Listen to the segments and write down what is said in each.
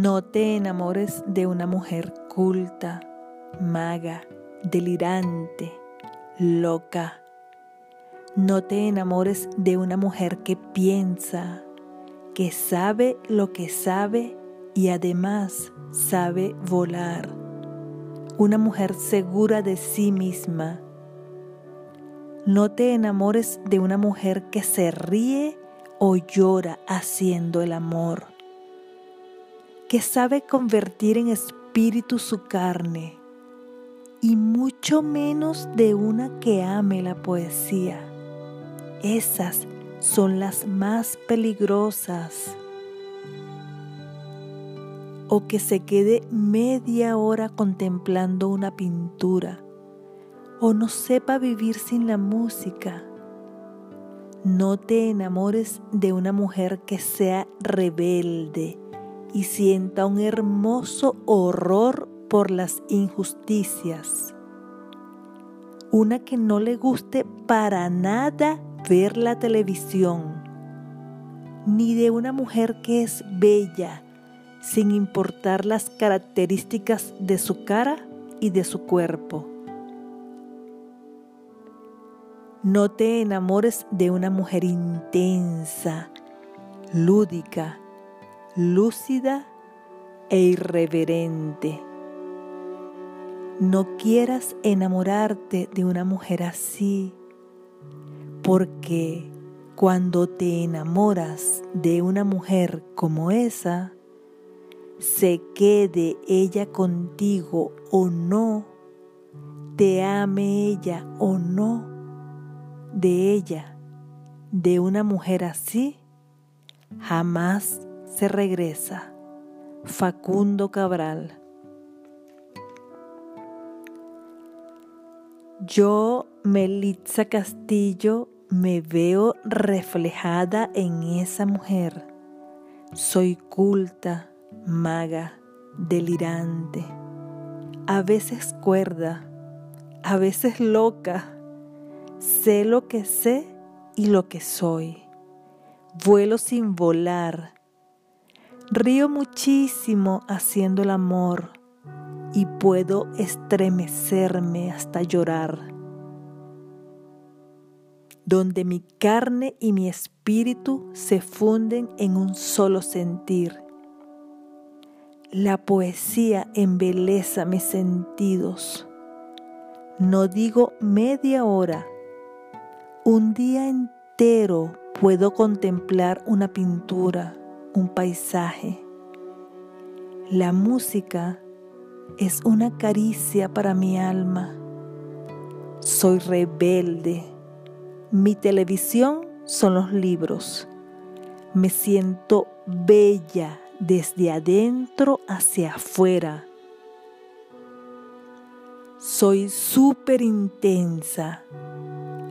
No te enamores de una mujer culta, maga, delirante, loca. No te enamores de una mujer que piensa, que sabe lo que sabe y además sabe volar. Una mujer segura de sí misma. No te enamores de una mujer que se ríe o llora haciendo el amor que sabe convertir en espíritu su carne, y mucho menos de una que ame la poesía. Esas son las más peligrosas. O que se quede media hora contemplando una pintura, o no sepa vivir sin la música. No te enamores de una mujer que sea rebelde, y sienta un hermoso horror por las injusticias. Una que no le guste para nada ver la televisión, ni de una mujer que es bella, sin importar las características de su cara y de su cuerpo. No te enamores de una mujer intensa, lúdica, lúcida e irreverente. No quieras enamorarte de una mujer así, porque cuando te enamoras de una mujer como esa, se quede ella contigo o no, te ame ella o no, de ella, de una mujer así, jamás se regresa. Facundo Cabral. Yo, Melitza Castillo, me veo reflejada en esa mujer. Soy culta, maga, delirante, a veces cuerda, a veces loca. Sé lo que sé y lo que soy. Vuelo sin volar, Río muchísimo haciendo el amor y puedo estremecerme hasta llorar. Donde mi carne y mi espíritu se funden en un solo sentir. La poesía embeleza mis sentidos. No digo media hora, un día entero puedo contemplar una pintura un paisaje. La música es una caricia para mi alma. Soy rebelde. Mi televisión son los libros. Me siento bella desde adentro hacia afuera. Soy súper intensa,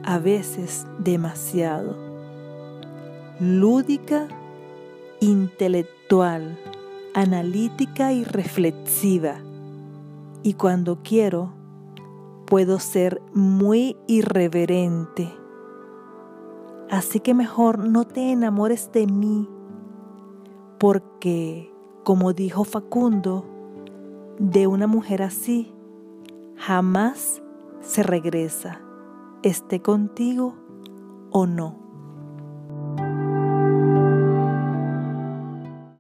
a veces demasiado. Lúdica intelectual, analítica y reflexiva. Y cuando quiero, puedo ser muy irreverente. Así que mejor no te enamores de mí, porque, como dijo Facundo, de una mujer así jamás se regresa, esté contigo o no.